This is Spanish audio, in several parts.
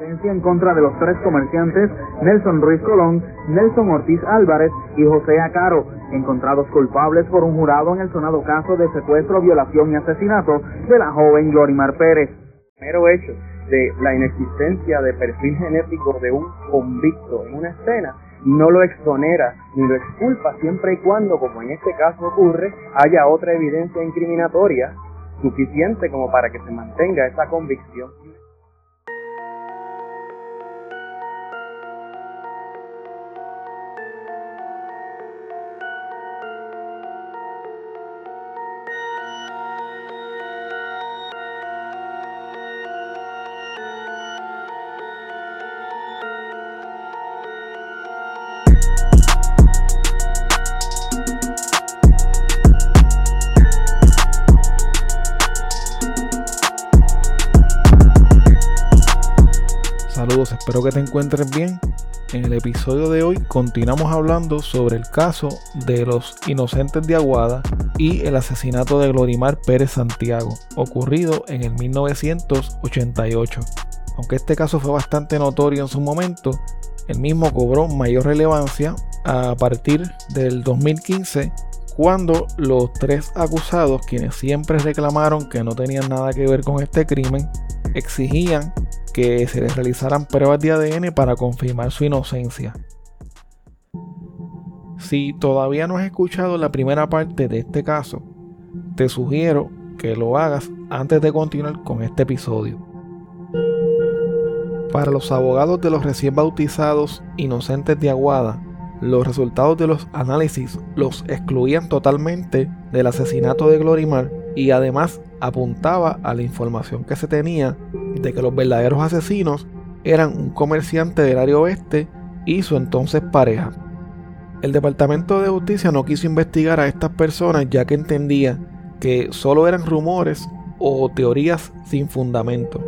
sentencia en contra de los tres comerciantes Nelson Ruiz Colón, Nelson Ortiz Álvarez y José Acaro, encontrados culpables por un jurado en el sonado caso de secuestro, violación y asesinato de la joven Glorimar Pérez. Mero hecho de la inexistencia de perfil genético de un convicto en una escena no lo exonera ni lo exculpa siempre y cuando, como en este caso ocurre, haya otra evidencia incriminatoria suficiente como para que se mantenga esa convicción. Espero que te encuentres bien. En el episodio de hoy continuamos hablando sobre el caso de los inocentes de Aguada y el asesinato de Glorimar Pérez Santiago, ocurrido en el 1988. Aunque este caso fue bastante notorio en su momento, el mismo cobró mayor relevancia a partir del 2015 cuando los tres acusados, quienes siempre reclamaron que no tenían nada que ver con este crimen, exigían que se les realizaran pruebas de ADN para confirmar su inocencia. Si todavía no has escuchado la primera parte de este caso, te sugiero que lo hagas antes de continuar con este episodio. Para los abogados de los recién bautizados inocentes de Aguada, los resultados de los análisis los excluían totalmente del asesinato de Glorimar y además apuntaba a la información que se tenía de que los verdaderos asesinos eran un comerciante del área oeste y su entonces pareja. El Departamento de Justicia no quiso investigar a estas personas ya que entendía que solo eran rumores o teorías sin fundamento.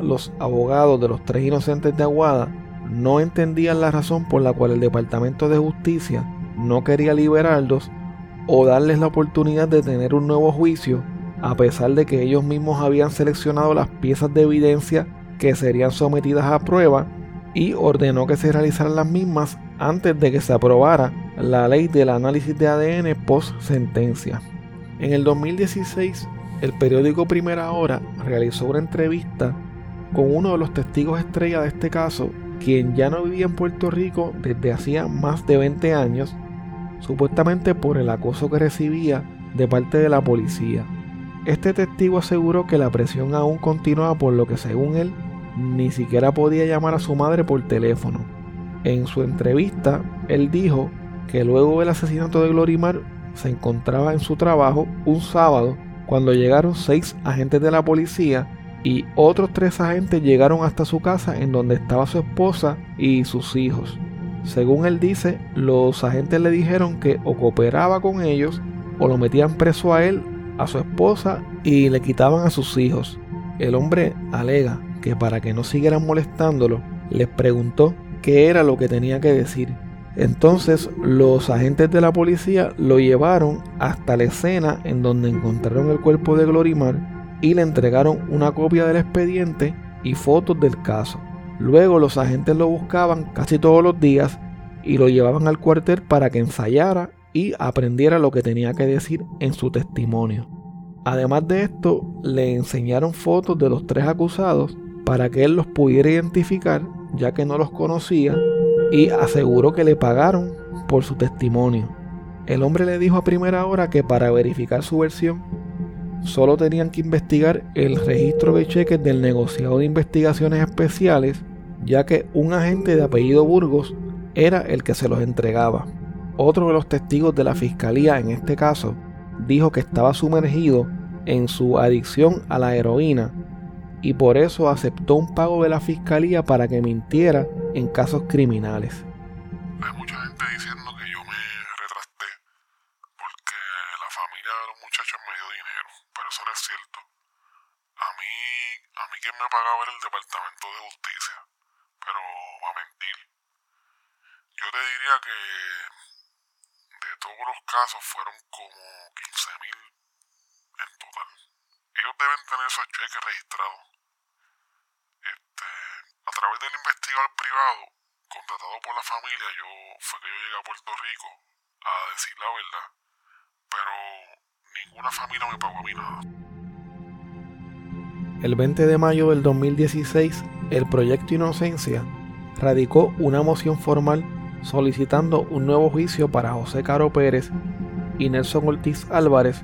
Los abogados de los tres inocentes de Aguada no entendían la razón por la cual el Departamento de Justicia no quería liberarlos o darles la oportunidad de tener un nuevo juicio a pesar de que ellos mismos habían seleccionado las piezas de evidencia que serían sometidas a prueba y ordenó que se realizaran las mismas antes de que se aprobara la ley del análisis de ADN post sentencia. En el 2016, el periódico Primera Hora realizó una entrevista con uno de los testigos estrella de este caso, quien ya no vivía en Puerto Rico desde hacía más de 20 años, supuestamente por el acoso que recibía de parte de la policía. Este testigo aseguró que la presión aún continuaba por lo que según él ni siquiera podía llamar a su madre por teléfono. En su entrevista, él dijo que luego del asesinato de Glorimar se encontraba en su trabajo un sábado cuando llegaron seis agentes de la policía y otros tres agentes llegaron hasta su casa en donde estaba su esposa y sus hijos. Según él dice, los agentes le dijeron que o cooperaba con ellos o lo metían preso a él a su esposa y le quitaban a sus hijos. El hombre alega que para que no siguieran molestándolo, les preguntó qué era lo que tenía que decir. Entonces los agentes de la policía lo llevaron hasta la escena en donde encontraron el cuerpo de Glorimar y le entregaron una copia del expediente y fotos del caso. Luego los agentes lo buscaban casi todos los días y lo llevaban al cuartel para que ensayara y aprendiera lo que tenía que decir en su testimonio. Además de esto, le enseñaron fotos de los tres acusados para que él los pudiera identificar, ya que no los conocía, y aseguró que le pagaron por su testimonio. El hombre le dijo a primera hora que para verificar su versión, solo tenían que investigar el registro de cheques del negociado de investigaciones especiales, ya que un agente de apellido Burgos era el que se los entregaba. Otro de los testigos de la fiscalía en este caso dijo que estaba sumergido en su adicción a la heroína y por eso aceptó un pago de la fiscalía para que mintiera en casos criminales. Hay mucha gente diciendo que yo me retrasté porque la familia de los muchachos me dio dinero, pero eso no es cierto. A mí, a mí quien me pagaba era el Departamento de Justicia, pero va a mentir. Yo te diría que todos los casos fueron como 15 mil en total. Ellos deben tener esos cheques registrados. Este, a través del investigador privado, contratado por la familia, yo fue que yo llegué a Puerto Rico a decir la verdad. Pero ninguna familia me pagó a mí nada. El 20 de mayo del 2016, el Proyecto Inocencia radicó una moción formal solicitando un nuevo juicio para José Caro Pérez y Nelson Ortiz Álvarez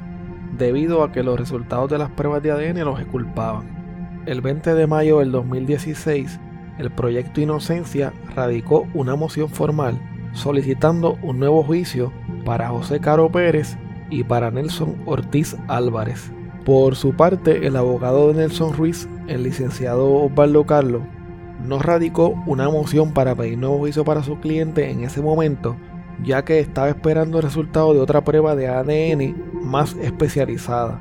debido a que los resultados de las pruebas de ADN los exculpaban. El 20 de mayo del 2016, el proyecto Inocencia radicó una moción formal solicitando un nuevo juicio para José Caro Pérez y para Nelson Ortiz Álvarez. Por su parte, el abogado de Nelson Ruiz, el licenciado Osvaldo Carlos, no radicó una moción para pedir nuevo juicio para su cliente en ese momento, ya que estaba esperando el resultado de otra prueba de ADN más especializada.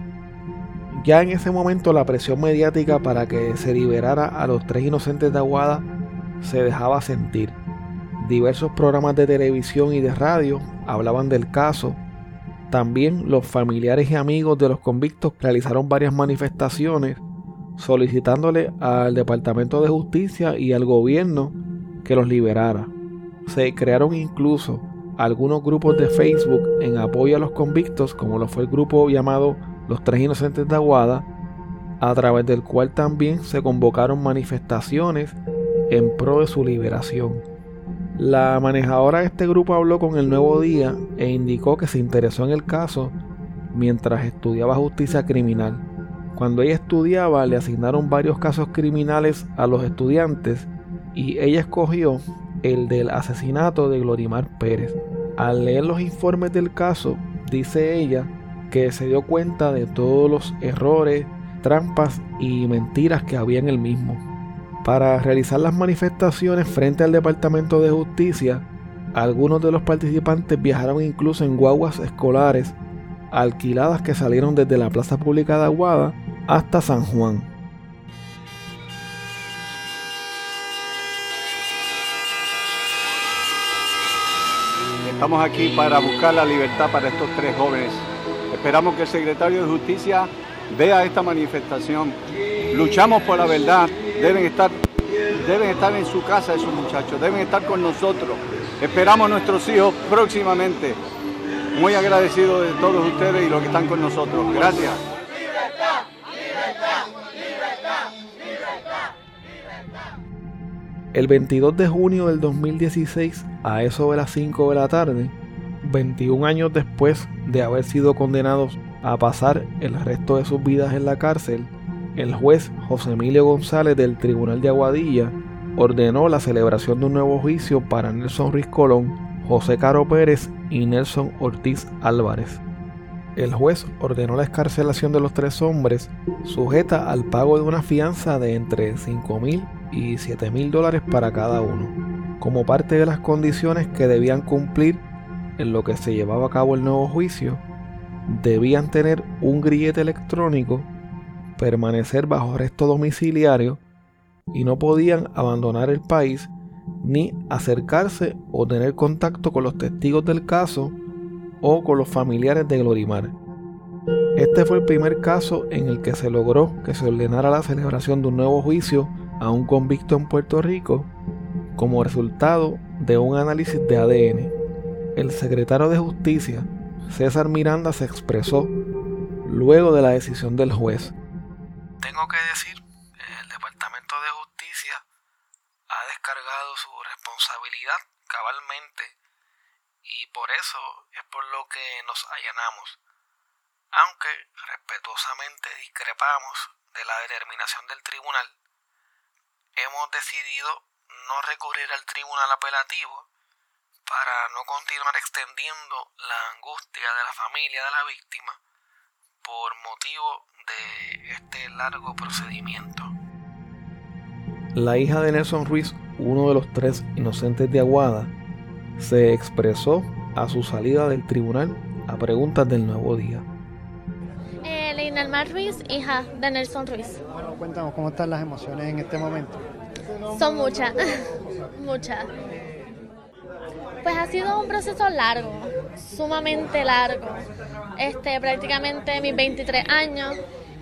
Ya en ese momento la presión mediática para que se liberara a los tres inocentes de Aguada se dejaba sentir. Diversos programas de televisión y de radio hablaban del caso. También los familiares y amigos de los convictos realizaron varias manifestaciones solicitándole al Departamento de Justicia y al gobierno que los liberara. Se crearon incluso algunos grupos de Facebook en apoyo a los convictos, como lo fue el grupo llamado Los Tres Inocentes de Aguada, a través del cual también se convocaron manifestaciones en pro de su liberación. La manejadora de este grupo habló con el Nuevo Día e indicó que se interesó en el caso mientras estudiaba justicia criminal. Cuando ella estudiaba le asignaron varios casos criminales a los estudiantes y ella escogió el del asesinato de Glorimar Pérez. Al leer los informes del caso, dice ella que se dio cuenta de todos los errores, trampas y mentiras que había en el mismo. Para realizar las manifestaciones frente al Departamento de Justicia, algunos de los participantes viajaron incluso en guaguas escolares alquiladas que salieron desde la Plaza Pública de Aguada hasta San Juan. Estamos aquí para buscar la libertad para estos tres jóvenes. Esperamos que el secretario de Justicia vea esta manifestación. Luchamos por la verdad. Deben estar, deben estar en su casa esos muchachos, deben estar con nosotros. Esperamos nuestros hijos próximamente. Muy agradecido de todos ustedes y los que están con nosotros. Gracias. El 22 de junio del 2016, a eso de las 5 de la tarde, 21 años después de haber sido condenados a pasar el resto de sus vidas en la cárcel, el juez José Emilio González del Tribunal de Aguadilla ordenó la celebración de un nuevo juicio para Nelson Ruiz Colón, José Caro Pérez y Nelson Ortiz Álvarez. El juez ordenó la escarcelación de los tres hombres, sujeta al pago de una fianza de entre 5 mil y 7 mil dólares para cada uno, como parte de las condiciones que debían cumplir en lo que se llevaba a cabo el nuevo juicio, debían tener un grillete electrónico, permanecer bajo arresto domiciliario y no podían abandonar el país ni acercarse o tener contacto con los testigos del caso o con los familiares de Glorimar. Este fue el primer caso en el que se logró que se ordenara la celebración de un nuevo juicio a un convicto en Puerto Rico como resultado de un análisis de ADN. El secretario de Justicia, César Miranda, se expresó luego de la decisión del juez. Tengo que decir, el Departamento de Justicia ha descargado su responsabilidad cabalmente y por eso es por lo que nos allanamos, aunque respetuosamente discrepamos de la determinación del tribunal hemos decidido no recurrir al tribunal apelativo para no continuar extendiendo la angustia de la familia de la víctima por motivo de este largo procedimiento. La hija de Nelson Ruiz, uno de los tres inocentes de Aguada, se expresó a su salida del tribunal a preguntas del nuevo día. Eh, Leinalmar Ruiz, hija de Nelson Ruiz. Bueno, cuéntanos cómo están las emociones en este momento. Son muchas, muchas. Pues ha sido un proceso largo, sumamente largo. Este, prácticamente mis 23 años.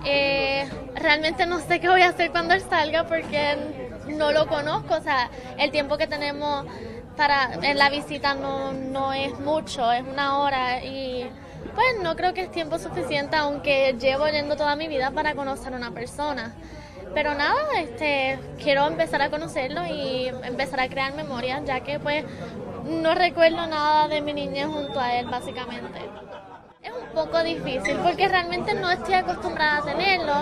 Eh, realmente no sé qué voy a hacer cuando él salga porque no lo conozco, o sea, el tiempo que tenemos para en la visita no, no es mucho, es una hora y pues no creo que es tiempo suficiente, aunque llevo yendo toda mi vida para conocer a una persona. Pero nada, este, quiero empezar a conocerlo y empezar a crear memorias, ya que pues no recuerdo nada de mi niñez junto a él, básicamente. Es un poco difícil porque realmente no estoy acostumbrada a tenerlo.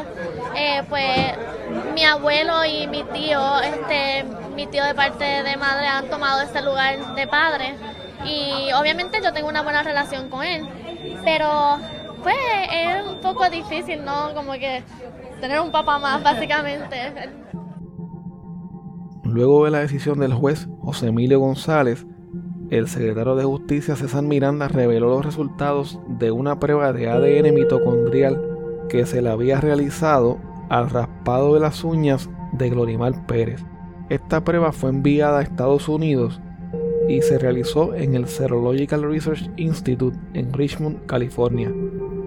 Eh, pues mi abuelo y mi tío, este, mi tío de parte de madre han tomado este lugar de padre y obviamente yo tengo una buena relación con él, pero pues es un poco difícil, ¿no? Como que tener un papá más, básicamente. Luego de la decisión del juez José Emilio González, el secretario de Justicia César Miranda reveló los resultados de una prueba de ADN mitocondrial que se le había realizado al raspado de las uñas de Glorimar Pérez. Esta prueba fue enviada a Estados Unidos y se realizó en el Serological Research Institute en Richmond, California.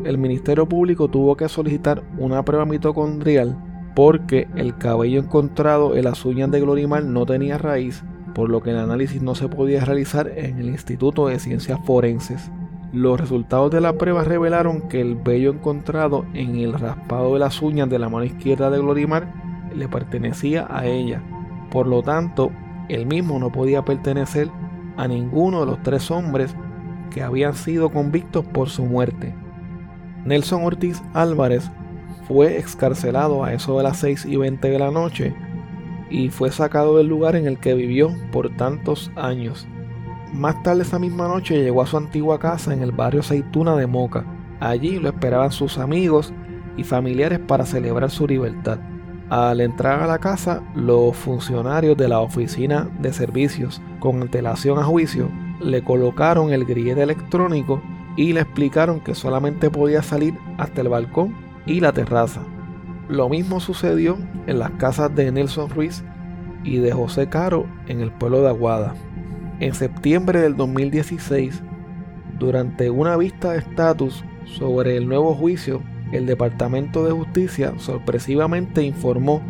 El Ministerio Público tuvo que solicitar una prueba mitocondrial porque el cabello encontrado en las uñas de Glorimar no tenía raíz por lo que el análisis no se podía realizar en el Instituto de Ciencias Forenses. Los resultados de la prueba revelaron que el vello encontrado en el raspado de las uñas de la mano izquierda de Glorimar le pertenecía a ella. Por lo tanto, el mismo no podía pertenecer a ninguno de los tres hombres que habían sido convictos por su muerte. Nelson Ortiz Álvarez fue excarcelado a eso de las 6 y 20 de la noche y fue sacado del lugar en el que vivió por tantos años. Más tarde esa misma noche llegó a su antigua casa en el barrio Aceituna de Moca. Allí lo esperaban sus amigos y familiares para celebrar su libertad. Al entrar a la casa, los funcionarios de la oficina de servicios con antelación a juicio le colocaron el grillete electrónico y le explicaron que solamente podía salir hasta el balcón y la terraza. Lo mismo sucedió en las casas de Nelson Ruiz y de José Caro en el pueblo de Aguada. En septiembre del 2016, durante una vista de estatus sobre el nuevo juicio, el Departamento de Justicia sorpresivamente informó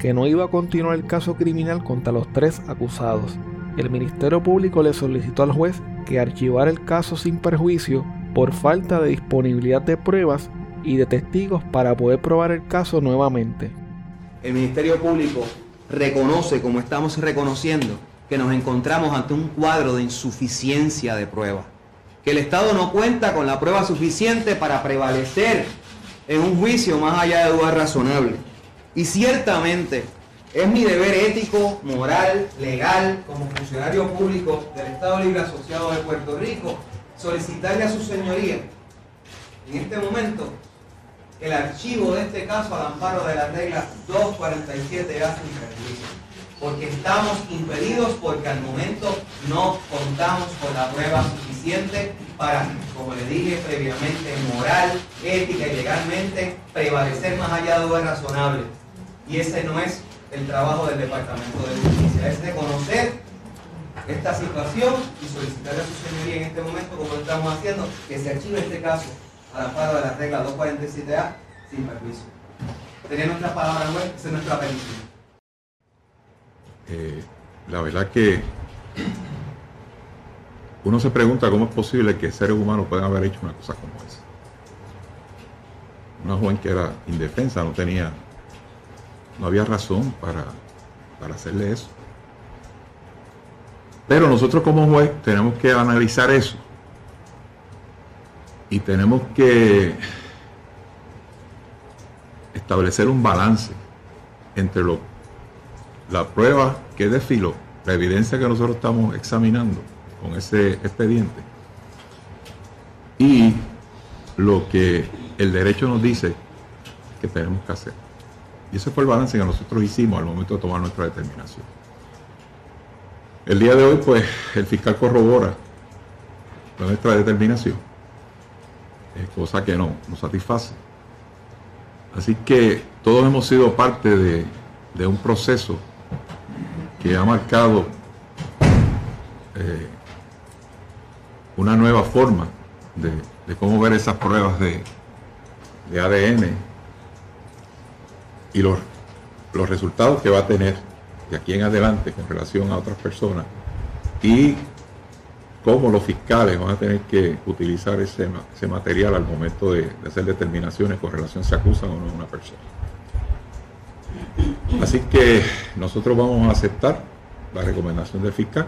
que no iba a continuar el caso criminal contra los tres acusados. El Ministerio Público le solicitó al juez que archivara el caso sin perjuicio por falta de disponibilidad de pruebas y de testigos para poder probar el caso nuevamente. El Ministerio Público reconoce, como estamos reconociendo, que nos encontramos ante un cuadro de insuficiencia de pruebas, que el Estado no cuenta con la prueba suficiente para prevalecer en un juicio más allá de dudas razonables. Y ciertamente es mi deber ético, moral, legal, como funcionario público del Estado Libre Asociado de Puerto Rico, solicitarle a su señoría en este momento el archivo de este caso al amparo de la regla 247 a sin perjuicio. Porque estamos impedidos porque al momento no contamos con la prueba suficiente para, como le dije previamente, moral, ética y legalmente prevalecer más allá de lo razonable. Y ese no es el trabajo del Departamento de Justicia, es reconocer esta situación y solicitarle a su señoría en este momento, como estamos haciendo, que se archive este caso al amparo de la regla 247A sin permiso. Tener nuestra palabra web, esa es nuestra petición. Eh, la verdad que uno se pregunta cómo es posible que seres humanos puedan haber hecho una cosa como esa. Una joven que era indefensa, no tenía, no había razón para, para hacerle eso. Pero nosotros como juez tenemos que analizar eso y tenemos que establecer un balance entre lo, la prueba que desfiló, la evidencia que nosotros estamos examinando con ese expediente y lo que el derecho nos dice que tenemos que hacer. Y ese fue el balance que nosotros hicimos al momento de tomar nuestra determinación. El día de hoy, pues, el fiscal corrobora nuestra determinación cosa que no nos satisface. Así que todos hemos sido parte de, un proceso que ha marcado eh, una nueva forma de, cómo ver esas pruebas de, ADN y los, los resultados que va a tener de aquí en adelante con relación a otras personas y cómo los fiscales van a tener que utilizar ese, material al momento de, hacer determinaciones con relación si acusan o no a una persona. Así que nosotros vamos a aceptar la recomendación del fiscal,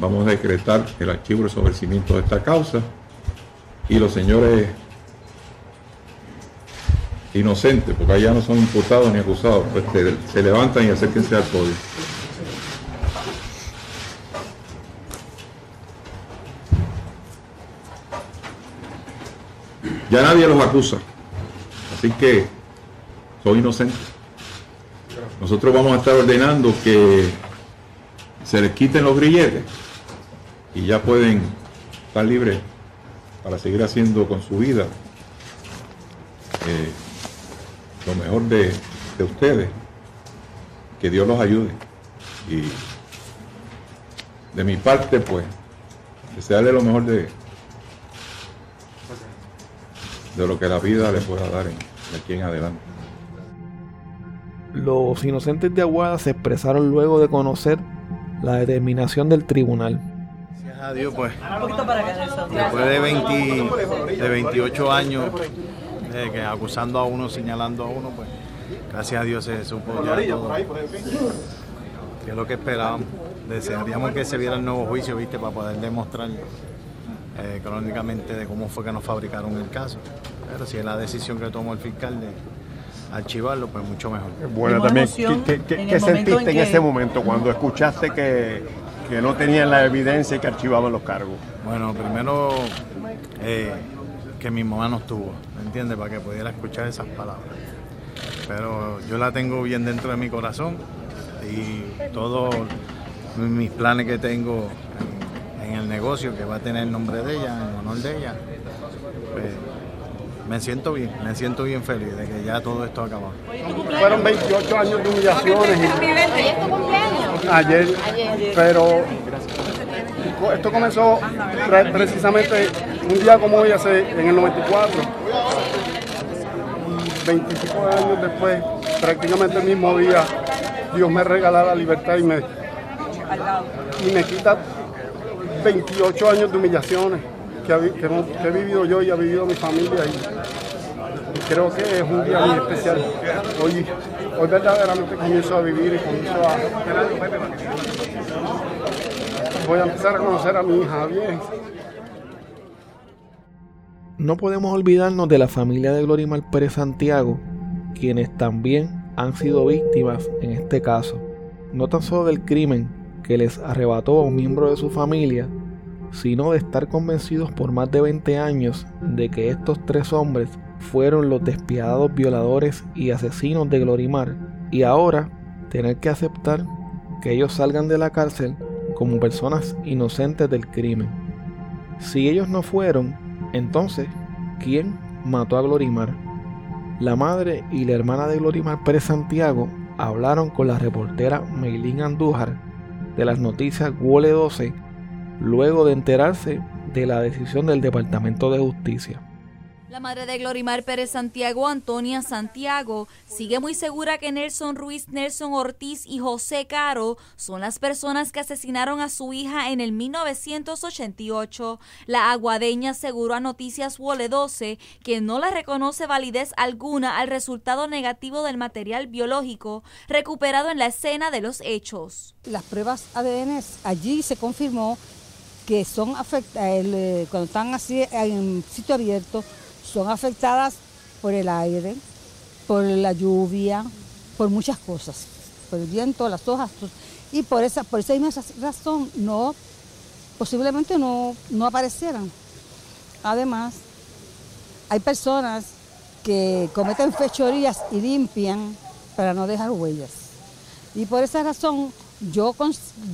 vamos a decretar el archivo de sobrecimiento de esta causa y los señores inocentes, porque allá no son imputados ni acusados, pues se, levantan y acérquense al podio. Ya nadie los acusa, así que son inocentes. Nosotros vamos a estar ordenando que se les quiten los grilletes y ya pueden estar libres para seguir haciendo con su vida eh, lo mejor de, ustedes. Que Dios los ayude. Y de mi parte, pues, desearle lo mejor de, de lo que la vida le pueda dar de aquí en adelante. Los inocentes de Aguada se expresaron luego de conocer la determinación del tribunal. Gracias a Dios, pues, después de, 20, de 28 años eh, que acusando a uno, señalando a uno, pues, gracias a Dios se supo ya todo, que es lo que esperábamos. Desearíamos que se viera el nuevo juicio, viste, para poder demostrar eh, crónicamente de cómo fue que nos fabricaron el caso. Pero si es la decisión que tomó el fiscal de archivarlo, pues mucho mejor. Bueno, también, ¿qué, sentiste en, ese momento cuando escuchaste que, no tenían la evidencia y que archivaban los cargos? Bueno, primero eh, que mi mamá no estuvo, ¿me entiendes? Para que pudiera escuchar esas palabras. Pero yo la tengo bien dentro de mi corazón y todos mis planes que tengo en, el negocio, que va a tener el nombre de ella, en honor de ella, pues, me siento bien, me siento bien feliz de que ya todo esto ha acabado. Fueron 28 años de humillaciones. ¿Ayer tu cumpleaños? Ayer, pero esto comenzó precisamente un día como hoy, hace, en el 94. 25 años después, prácticamente el mismo día, Dios me regala la libertad y me, y me quita 28 años de humillaciones que, he vivido yo y ha vivido mi familia. Creo que es un día muy especial. Hoy, hoy verdaderamente comienzo a vivir y comienzo a... Voy a empezar a conocer a mi hija bien. No podemos olvidarnos de la familia de Glorimar Pérez Santiago, quienes también han sido víctimas en este caso, no tan solo del crimen que les arrebató a un miembro de su familia, sino de estar convencidos por más de 20 años de que estos tres hombres fueron los despiadados violadores y asesinos de Glorimar y ahora tener que aceptar que ellos salgan de la cárcel como personas inocentes del crimen. Si ellos no fueron, entonces, ¿quién mató a Glorimar? La madre y la hermana de Glorimar Pérez Santiago hablaron con la reportera Meilín Andújar de las noticias Wole 12 luego de enterarse de la decisión del Departamento de Justicia. La madre de Glorimar Pérez Santiago, Antonia Santiago, sigue muy segura que Nelson Ruiz, Nelson Ortiz y José Caro son las personas que asesinaron a su hija en el 1988. La aguadeña aseguró a Noticias Wole 12 que no le reconoce validez alguna al resultado negativo del material biológico recuperado en la escena de los hechos. Las pruebas ADN allí se confirmó que son afectadas, eh, cuando están así en sitio abierto, son afectadas por el aire, por la lluvia, por muchas cosas, por el viento, las hojas, y por esa, por esa misma razón no, posiblemente no, no aparecieran. Además, hay personas que cometen fechorías y limpian para no dejar huellas. Y por esa razón, yo,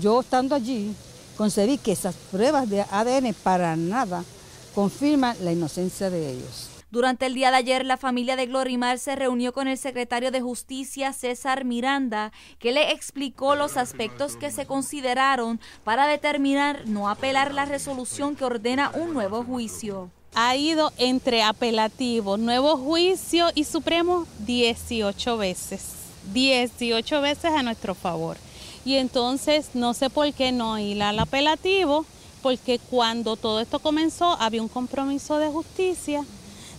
yo estando allí, concebí que esas pruebas de ADN para nada confirman la inocencia de ellos. Durante el día de ayer, la familia de Glorimar se reunió con el secretario de Justicia, César Miranda, que le explicó los aspectos que se consideraron para determinar no apelar la resolución que ordena un nuevo juicio. Ha ido entre apelativo, nuevo juicio y supremo 18 veces. 18 veces a nuestro favor. Y entonces no sé por qué no ir al apelativo, porque cuando todo esto comenzó había un compromiso de justicia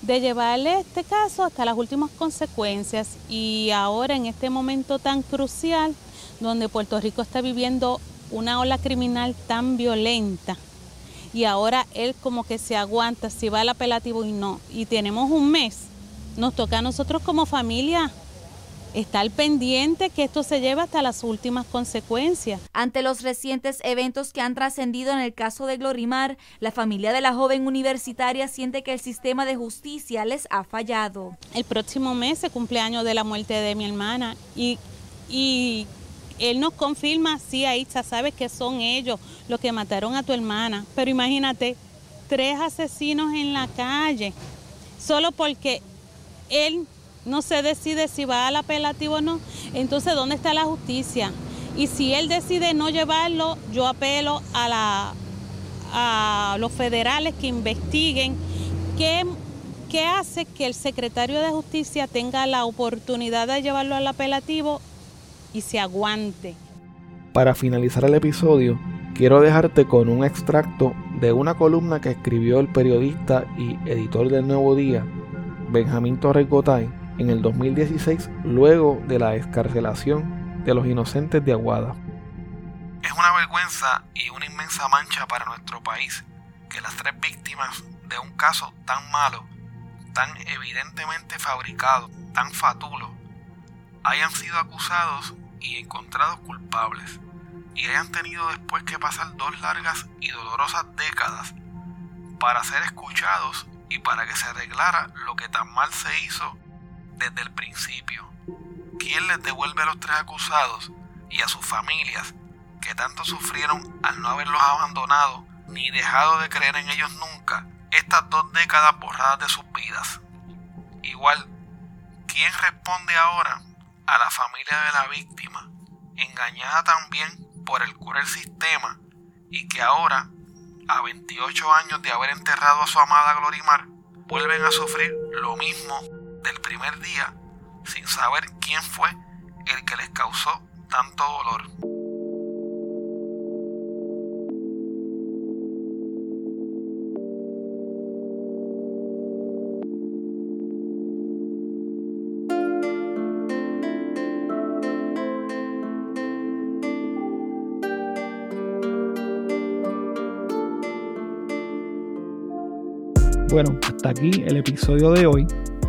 de llevarle este caso hasta las últimas consecuencias. Y ahora en este momento tan crucial donde Puerto Rico está viviendo una ola criminal tan violenta y ahora él como que se aguanta si va al apelativo y no. Y tenemos un mes. Nos toca a nosotros como familia estar pendiente que esto se lleve hasta las últimas consecuencias. Ante los recientes eventos que han trascendido en el caso de Glorimar, la familia de la joven universitaria siente que el sistema de justicia les ha fallado. El próximo mes se cumple año de la muerte de mi hermana y, y él nos confirma, sí, Aisha, sabes que son ellos los que mataron a tu hermana, pero imagínate, tres asesinos en la calle, solo porque él no se decide si va al apelativo o no, entonces ¿dónde está la justicia? Y si él decide no llevarlo, yo apelo a, la, a los federales que investiguen qué, qué hace que el secretario de justicia tenga la oportunidad de llevarlo al apelativo y se aguante. Para finalizar el episodio, quiero dejarte con un extracto de una columna que escribió el periodista y editor del Nuevo Día, Benjamín Torres Gotay, en el 2016 luego de la escarcelación de los inocentes de Aguada. Es una vergüenza y una inmensa mancha para nuestro país que las tres víctimas de un caso tan malo, tan evidentemente fabricado, tan fatulo, hayan sido acusados y encontrados culpables y hayan tenido después que pasar dos largas y dolorosas décadas para ser escuchados y para que se arreglara lo que tan mal se hizo desde el principio. ¿Quién les devuelve a los tres acusados y a sus familias que tanto sufrieron al no haberlos abandonado ni dejado de creer en ellos nunca estas dos décadas borradas de sus vidas? Igual, ¿quién responde ahora a la familia de la víctima, engañada también por el cruel sistema y que ahora, a 28 años de haber enterrado a su amada Glorimar, vuelven a sufrir lo mismo del primer día sin saber quién fue el que les causó tanto dolor. Bueno, hasta aquí el episodio de hoy.